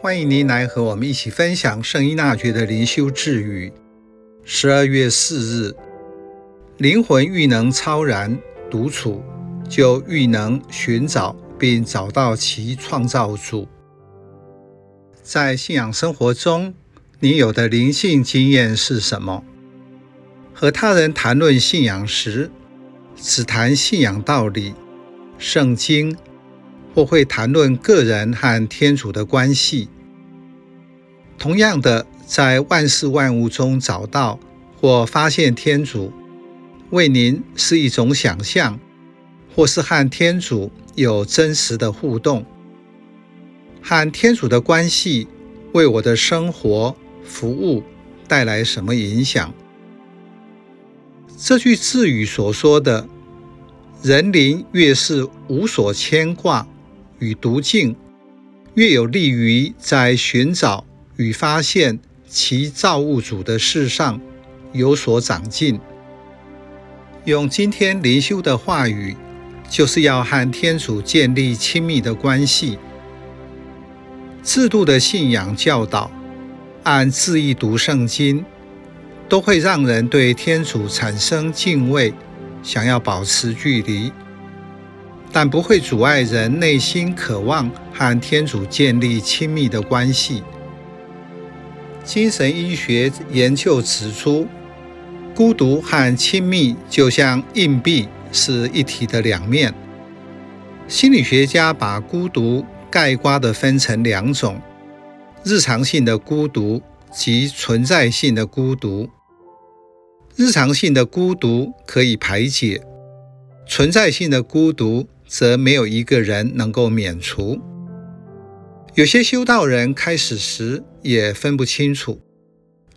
欢迎您来和我们一起分享圣依纳爵的灵修智语。十二月四日，灵魂愈能超然独处，就愈能寻找并找到其创造主。在信仰生活中，你有的灵性经验是什么？和他人谈论信仰时，只谈信仰道理、圣经，或会谈论个人和天主的关系。同样的，在万事万物中找到或发现天主，为您是一种想象，或是和天主有真实的互动。和天主的关系为我的生活、服务带来什么影响？这句智语所说的“人灵越是无所牵挂与独静，越有利于在寻找与发现其造物主的事上有所长进”。用今天灵修的话语，就是要和天主建立亲密的关系。制度的信仰教导，按字义读圣经。都会让人对天主产生敬畏，想要保持距离，但不会阻碍人内心渴望和天主建立亲密的关系。精神医学研究指出，孤独和亲密就像硬币是一体的两面。心理学家把孤独概括地分成两种：日常性的孤独及存在性的孤独。日常性的孤独可以排解，存在性的孤独则没有一个人能够免除。有些修道人开始时也分不清楚，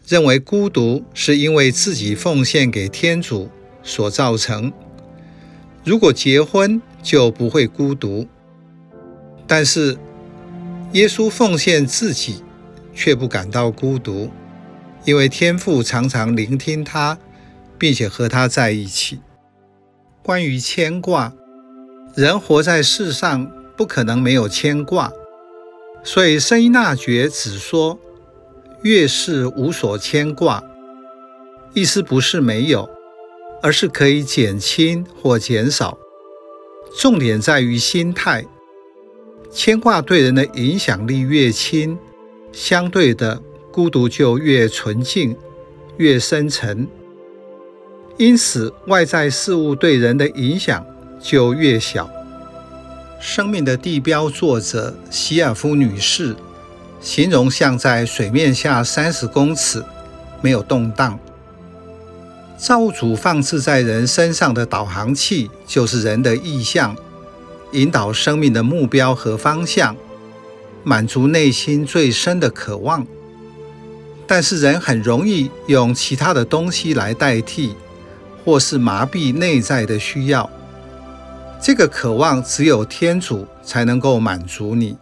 认为孤独是因为自己奉献给天主所造成。如果结婚就不会孤独，但是耶稣奉献自己却不感到孤独，因为天父常常聆听他。并且和他在一起。关于牵挂，人活在世上不可能没有牵挂，所以声音纳爵只说越是无所牵挂，意思不是没有，而是可以减轻或减少。重点在于心态，牵挂对人的影响力越轻，相对的孤独就越纯净、越深沉。因此，外在事物对人的影响就越小。《生命的地标》作者席尔夫女士形容像在水面下三十公尺，没有动荡。造物主放置在人身上的导航器，就是人的意向，引导生命的目标和方向，满足内心最深的渴望。但是人很容易用其他的东西来代替。或是麻痹内在的需要，这个渴望只有天主才能够满足你。